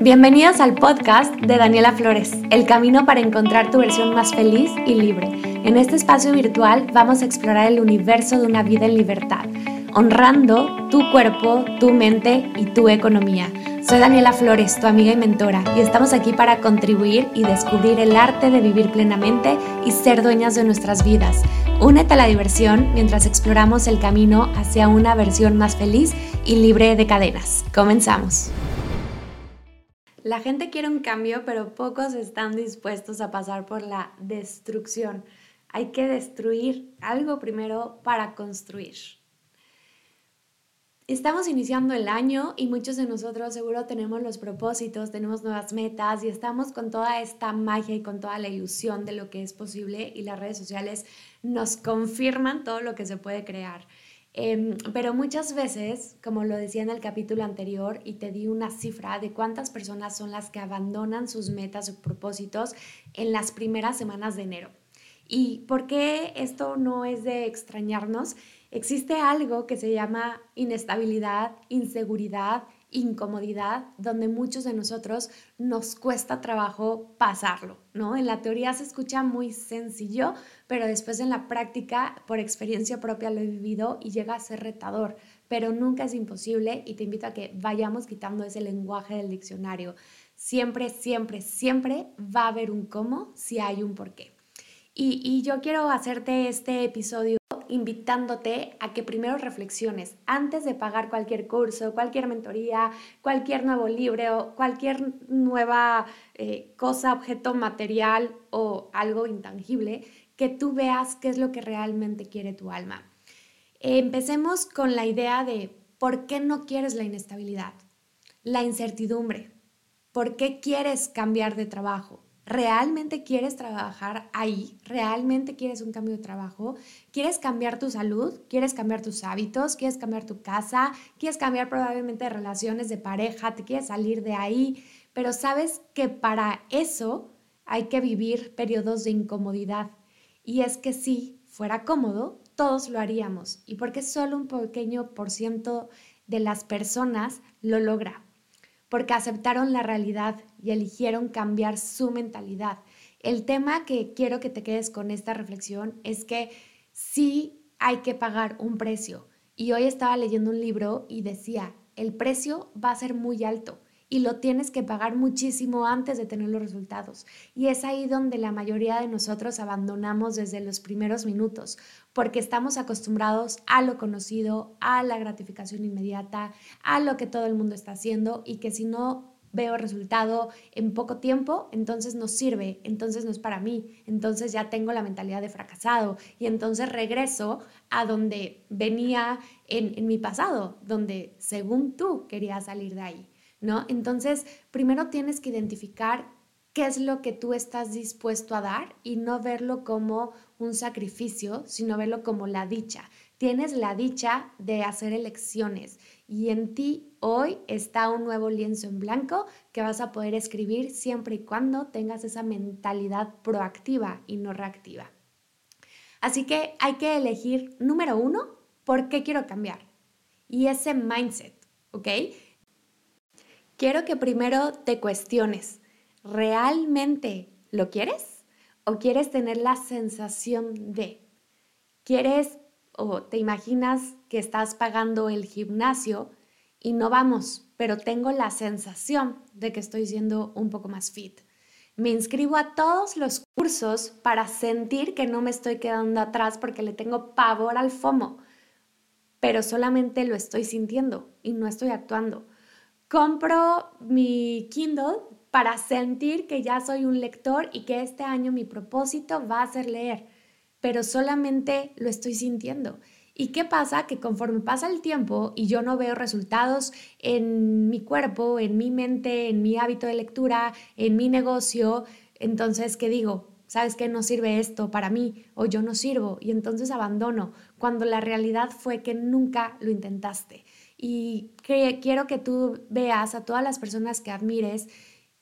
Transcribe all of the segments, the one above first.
Bienvenidos al podcast de Daniela Flores, el camino para encontrar tu versión más feliz y libre. En este espacio virtual vamos a explorar el universo de una vida en libertad, honrando tu cuerpo, tu mente y tu economía. Soy Daniela Flores, tu amiga y mentora, y estamos aquí para contribuir y descubrir el arte de vivir plenamente y ser dueñas de nuestras vidas. Únete a la diversión mientras exploramos el camino hacia una versión más feliz y libre de cadenas. Comenzamos. La gente quiere un cambio, pero pocos están dispuestos a pasar por la destrucción. Hay que destruir algo primero para construir. Estamos iniciando el año y muchos de nosotros seguro tenemos los propósitos, tenemos nuevas metas y estamos con toda esta magia y con toda la ilusión de lo que es posible y las redes sociales nos confirman todo lo que se puede crear. Em, pero muchas veces, como lo decía en el capítulo anterior, y te di una cifra de cuántas personas son las que abandonan sus metas o propósitos en las primeras semanas de enero. ¿Y por qué esto no es de extrañarnos? Existe algo que se llama inestabilidad, inseguridad, incomodidad, donde muchos de nosotros nos cuesta trabajo pasarlo, ¿no? En la teoría se escucha muy sencillo, pero después en la práctica, por experiencia propia lo he vivido y llega a ser retador, pero nunca es imposible y te invito a que vayamos quitando ese lenguaje del diccionario. Siempre, siempre, siempre va a haber un cómo si hay un por qué. Y, y yo quiero hacerte este episodio invitándote a que primero reflexiones antes de pagar cualquier curso, cualquier mentoría, cualquier nuevo libro, cualquier nueva eh, cosa, objeto material o algo intangible, que tú veas qué es lo que realmente quiere tu alma. empecemos con la idea de por qué no quieres la inestabilidad, la incertidumbre, por qué quieres cambiar de trabajo, ¿Realmente quieres trabajar ahí? ¿Realmente quieres un cambio de trabajo? ¿Quieres cambiar tu salud? ¿Quieres cambiar tus hábitos? ¿Quieres cambiar tu casa? ¿Quieres cambiar probablemente relaciones de pareja? ¿Te quieres salir de ahí? Pero sabes que para eso hay que vivir periodos de incomodidad. Y es que si fuera cómodo, todos lo haríamos. Y porque solo un pequeño por ciento de las personas lo logra porque aceptaron la realidad y eligieron cambiar su mentalidad. El tema que quiero que te quedes con esta reflexión es que sí hay que pagar un precio. Y hoy estaba leyendo un libro y decía, el precio va a ser muy alto y lo tienes que pagar muchísimo antes de tener los resultados. Y es ahí donde la mayoría de nosotros abandonamos desde los primeros minutos, porque estamos acostumbrados a lo conocido, a la gratificación inmediata, a lo que todo el mundo está haciendo y que si no veo resultado en poco tiempo, entonces no sirve, entonces no es para mí, entonces ya tengo la mentalidad de fracasado y entonces regreso a donde venía en, en mi pasado, donde según tú querías salir de ahí. ¿No? Entonces, primero tienes que identificar qué es lo que tú estás dispuesto a dar y no verlo como un sacrificio, sino verlo como la dicha. Tienes la dicha de hacer elecciones y en ti hoy está un nuevo lienzo en blanco que vas a poder escribir siempre y cuando tengas esa mentalidad proactiva y no reactiva. Así que hay que elegir, número uno, ¿por qué quiero cambiar? Y ese mindset, ¿ok? Quiero que primero te cuestiones, ¿realmente lo quieres? ¿O quieres tener la sensación de? ¿Quieres o te imaginas que estás pagando el gimnasio y no vamos, pero tengo la sensación de que estoy siendo un poco más fit? Me inscribo a todos los cursos para sentir que no me estoy quedando atrás porque le tengo pavor al FOMO, pero solamente lo estoy sintiendo y no estoy actuando compro mi Kindle para sentir que ya soy un lector y que este año mi propósito va a ser leer, pero solamente lo estoy sintiendo. ¿Y qué pasa? Que conforme pasa el tiempo y yo no veo resultados en mi cuerpo, en mi mente, en mi hábito de lectura, en mi negocio, entonces, ¿qué digo? ¿Sabes qué? No sirve esto para mí o yo no sirvo y entonces abandono, cuando la realidad fue que nunca lo intentaste y quiero que tú veas a todas las personas que admires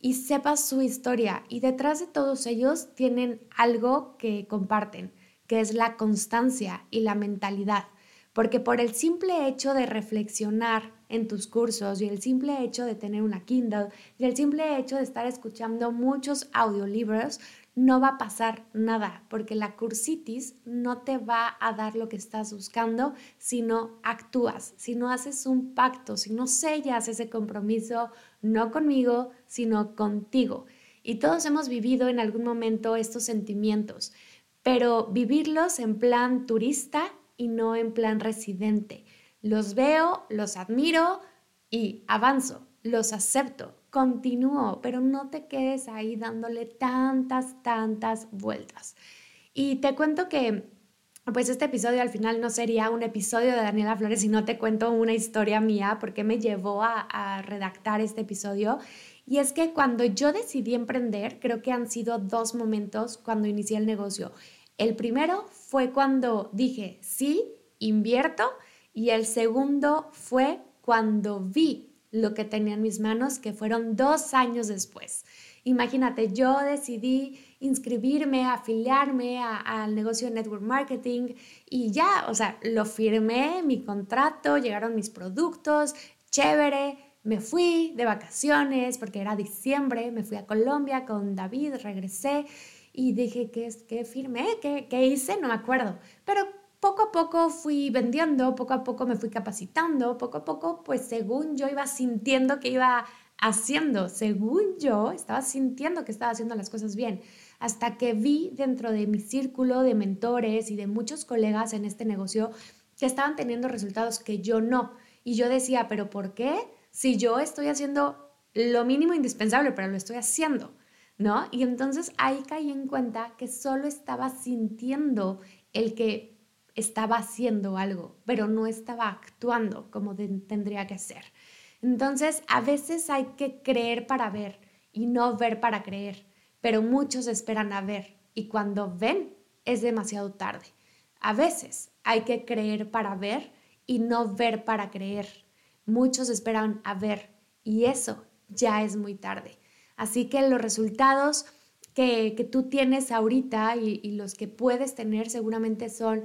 y sepas su historia. Y detrás de todos ellos tienen algo que comparten, que es la constancia y la mentalidad. Porque por el simple hecho de reflexionar en tus cursos y el simple hecho de tener una Kindle y el simple hecho de estar escuchando muchos audiolibros no va a pasar nada, porque la cursitis no te va a dar lo que estás buscando si no actúas, si no haces un pacto, si no sellas ese compromiso, no conmigo, sino contigo. Y todos hemos vivido en algún momento estos sentimientos, pero vivirlos en plan turista y no en plan residente. Los veo, los admiro y avanzo, los acepto, continúo, pero no te quedes ahí dándole tantas, tantas vueltas. Y te cuento que, pues este episodio al final no sería un episodio de Daniela Flores si no te cuento una historia mía, porque me llevó a, a redactar este episodio. Y es que cuando yo decidí emprender, creo que han sido dos momentos cuando inicié el negocio. El primero fue cuando dije, sí, invierto. Y el segundo fue cuando vi lo que tenía en mis manos, que fueron dos años después. Imagínate, yo decidí inscribirme, afiliarme al negocio de network marketing y ya, o sea, lo firmé, mi contrato, llegaron mis productos, chévere, me fui de vacaciones porque era diciembre, me fui a Colombia con David, regresé y dije, ¿qué, qué firmé? ¿Qué, ¿Qué hice? No me acuerdo, pero poco a poco fui vendiendo, poco a poco me fui capacitando, poco a poco, pues según yo iba sintiendo que iba haciendo, según yo estaba sintiendo que estaba haciendo las cosas bien, hasta que vi dentro de mi círculo de mentores y de muchos colegas en este negocio que estaban teniendo resultados que yo no. Y yo decía, pero ¿por qué? Si yo estoy haciendo lo mínimo indispensable, pero lo estoy haciendo. ¿No? Y entonces ahí caí en cuenta que solo estaba sintiendo el que estaba haciendo algo, pero no estaba actuando como tendría que ser. Entonces, a veces hay que creer para ver y no ver para creer, pero muchos esperan a ver y cuando ven es demasiado tarde. A veces hay que creer para ver y no ver para creer. Muchos esperan a ver y eso ya es muy tarde. Así que los resultados que, tú tienes ahorita y los que puedes tener seguramente son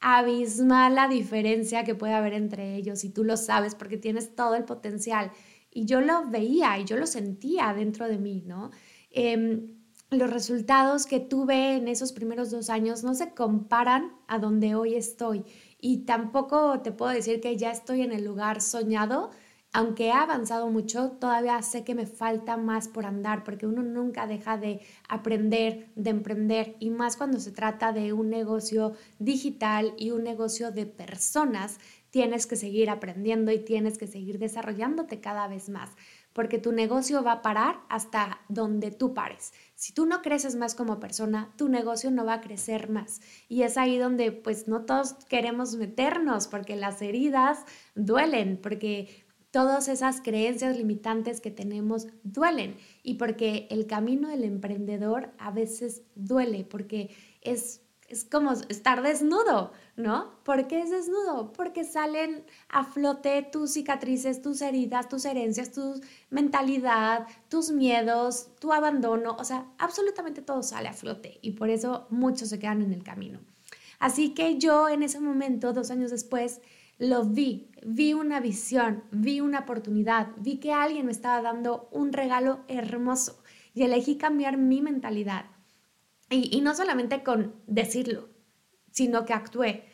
abismal la diferencia que puede haber entre ellos y tú lo sabes porque tienes todo el potencial. Y yo lo veía y yo lo sentía dentro de mí, ¿no? Em, los resultados que tuve en esos primeros dos años no se comparan a donde hoy estoy. Y tampoco te puedo decir que ya estoy en el lugar soñado, aunque he avanzado mucho, todavía sé que me falta más por andar, porque uno nunca deja de aprender, de emprender, y más cuando se trata de un negocio digital y un negocio de personas, tienes que seguir aprendiendo y tienes que seguir desarrollándote cada vez más, porque tu negocio va a parar hasta donde tú pares. Si tú no creces más como persona, tu negocio no va a crecer más. Y es ahí donde pues no todos queremos meternos, porque las heridas duelen, porque todas esas creencias limitantes que tenemos duelen y porque el camino del emprendedor a veces duele, porque es, es como estar desnudo, ¿no? ¿Por qué es desnudo? Porque salen a flote tus cicatrices, tus heridas, tus herencias, tu mentalidad, tus miedos, tu abandono, o sea, absolutamente todo sale a flote y por eso muchos se quedan en el camino. Así que yo en ese momento, dos años después, lo vi, vi una visión, vi una oportunidad, vi que alguien me estaba dando un regalo hermoso y elegí cambiar mi mentalidad. Y, no solamente con decirlo, sino que actué.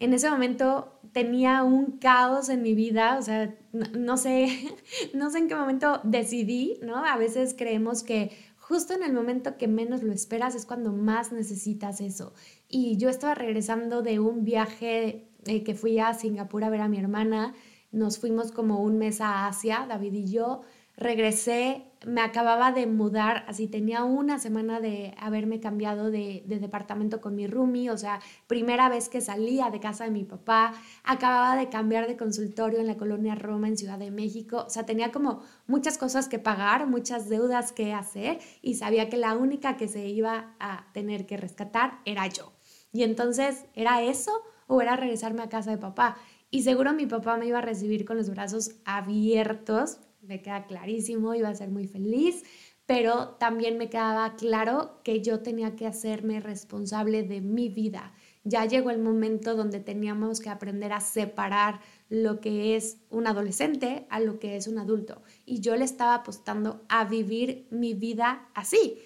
En ese momento tenía un caos en mi vida, o sea, no, sé, no sé en qué momento decidí, ¿no? A veces creemos que justo en el momento que menos lo esperas es cuando más necesitas eso. Y yo estaba regresando de un viaje eh, que fui a Singapur a ver a mi hermana, nos fuimos como un mes a Asia, David y yo, regresé, me acababa de mudar, así tenía una semana de haberme cambiado de, de, departamento con mi roomie, o sea, primera vez que salía de casa de mi papá, acababa de cambiar de consultorio en la colonia Roma en Ciudad de México, o sea, tenía como muchas cosas que pagar, muchas deudas que hacer y sabía que la única que se iba a tener que rescatar era yo. Y entonces era eso o era regresarme a casa de papá. Y seguro mi papá me iba a recibir con los brazos abiertos, me queda clarísimo, iba a ser muy feliz, pero también me quedaba claro que yo tenía que hacerme responsable de mi vida ya llegó el momento donde teníamos que aprender a separar lo que es un adolescente a lo que es un adulto. Y yo le estaba apostando a vivir mi vida así,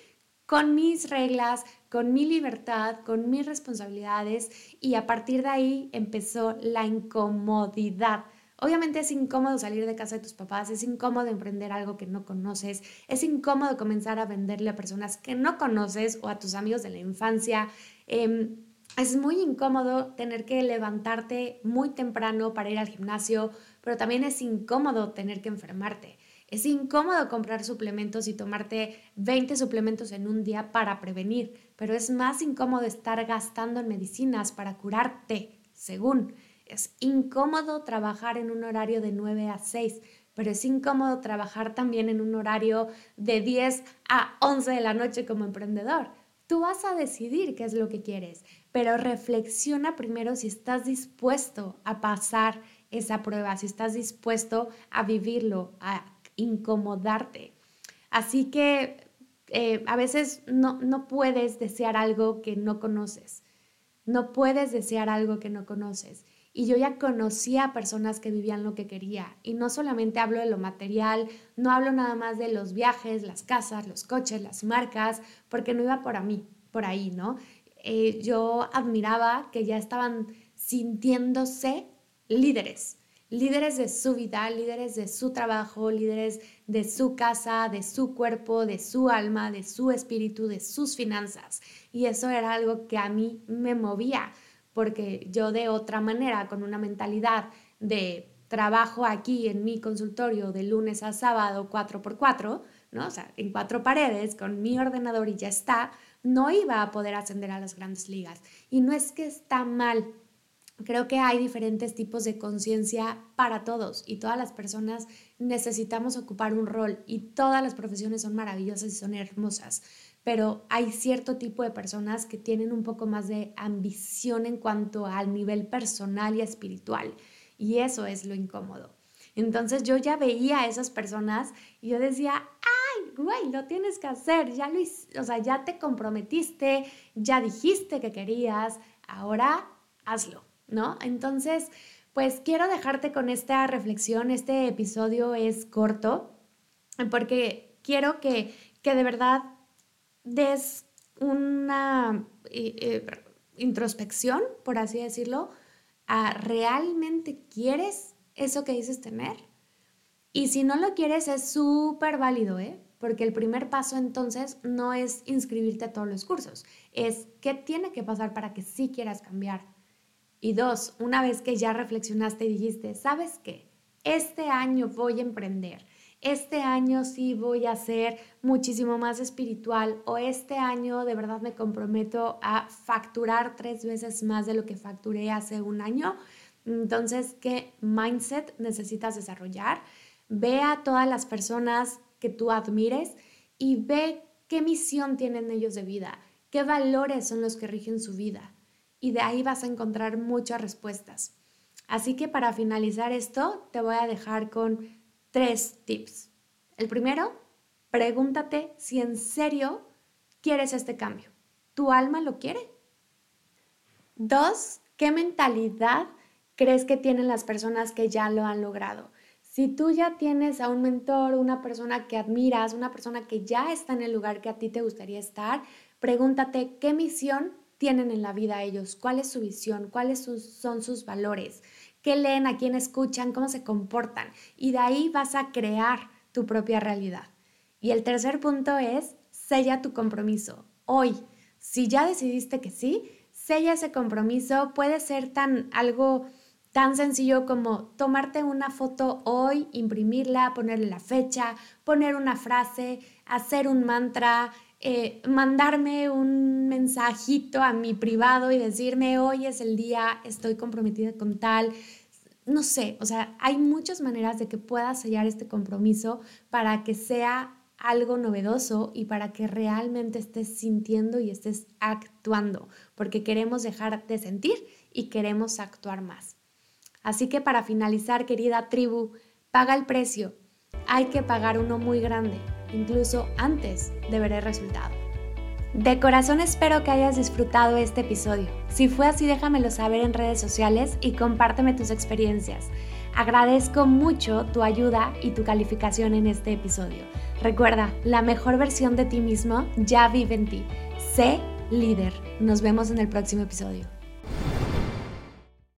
con mis reglas, con mi libertad, con mis responsabilidades y a partir de ahí empezó la incomodidad. Obviamente es incómodo salir de casa de tus papás, es incómodo emprender algo que no conoces, es incómodo comenzar a venderle a personas que no conoces o a tus amigos de la infancia. Em, es muy incómodo tener que levantarte muy temprano para ir al gimnasio, pero también es incómodo tener que enfermarte. Es incómodo comprar suplementos y tomarte 20 suplementos en un día para prevenir, pero es más incómodo estar gastando en medicinas para curarte, según. Es incómodo trabajar en un horario de 9 a 6, pero es incómodo trabajar también en un horario de 10 a 11 de la noche como emprendedor. Tú vas a decidir qué es lo que quieres, pero reflexiona primero si estás dispuesto a pasar esa prueba, si estás dispuesto a vivirlo, a incomodarte. Así que eh, a veces no, no puedes desear algo que no conoces. No puedes desear algo que no conoces. Y yo ya conocía a personas que vivían lo que quería. Y no solamente hablo de lo material, no hablo nada más de los viajes, las casas, los coches, las marcas, porque no iba por a mí, por ahí, ¿no? Eh, yo admiraba que ya estaban sintiéndose líderes, líderes de su vida, líderes de su trabajo, líderes de su casa, de su cuerpo, de su alma, de su espíritu, de sus finanzas. Y eso era algo que a mí me movía, porque yo de otra manera, con una mentalidad de trabajo aquí en mi consultorio de lunes a sábado 4x4, ¿no? O sea, en cuatro paredes, con mi ordenador y ya está, no iba a poder ascender a las grandes ligas. Y no es que está mal Creo que hay diferentes tipos de conciencia para todos y todas las personas necesitamos ocupar un rol y todas las profesiones son maravillosas y son hermosas, pero hay cierto tipo de personas que tienen un poco más de ambición en cuanto al nivel personal y espiritual y eso es lo incómodo. Entonces yo ya veía a esas personas y yo decía, ay, güey, lo tienes que hacer, ya lo, o sea, ya te comprometiste, ya dijiste que querías, ahora hazlo. ¿No? Entonces, pues quiero dejarte con esta reflexión. Este episodio es corto porque quiero que, que de verdad des una eh, eh, introspección, por así decirlo, a realmente quieres eso que dices tener. Y si no lo quieres, es súper válido, ¿eh? Porque el primer paso entonces no es inscribirte a todos los cursos, es qué tiene que pasar para que sí quieras cambiar y dos, una vez que ya reflexionaste y dijiste, ¿sabes qué? Este año voy a emprender, este año sí voy a ser muchísimo más espiritual o este año de verdad me comprometo a facturar tres veces más de lo que facturé hace un año. Entonces, ¿qué mindset necesitas desarrollar? Ve a todas las personas que tú admires y ve qué misión tienen ellos de vida, qué valores son los que rigen su vida y de ahí vas a encontrar muchas respuestas. Así que para finalizar esto, te voy a dejar con tres tips. El primero, pregúntate si en serio quieres este cambio. ¿Tu alma lo quiere? Dos, ¿qué mentalidad crees que tienen las personas que ya lo han logrado? Si tú ya tienes a un mentor, una persona que admiras, una persona que ya está en el lugar que a ti te gustaría estar, pregúntate qué misión tienen en la vida ellos, cuál es su visión, cuáles son sus valores, qué leen, a quién escuchan, cómo se comportan. Y de ahí vas a crear tu propia realidad. Y el tercer punto es, sella tu compromiso. Hoy, si ya decidiste que sí, sella ese compromiso. Puede ser tan algo tan sencillo como tomarte una foto hoy, imprimirla, ponerle la fecha, poner una frase, hacer un mantra, eh, mandarme un mensajito a mi privado y decirme, hoy es el día, estoy comprometida con tal. No sé, o sea, hay muchas maneras de que puedas sellar este compromiso para que sea algo novedoso y para que realmente estés sintiendo y estés actuando, porque queremos dejar de sentir y queremos actuar más. Así que para finalizar, querida tribu, paga el precio. Hay que pagar uno muy grande incluso antes de ver el resultado. De corazón espero que hayas disfrutado este episodio. Si fue así, déjamelo saber en redes sociales y compárteme tus experiencias. Agradezco mucho tu ayuda y tu calificación en este episodio. Recuerda, la mejor versión de ti mismo ya vive en ti. Sé líder. Nos vemos en el próximo episodio.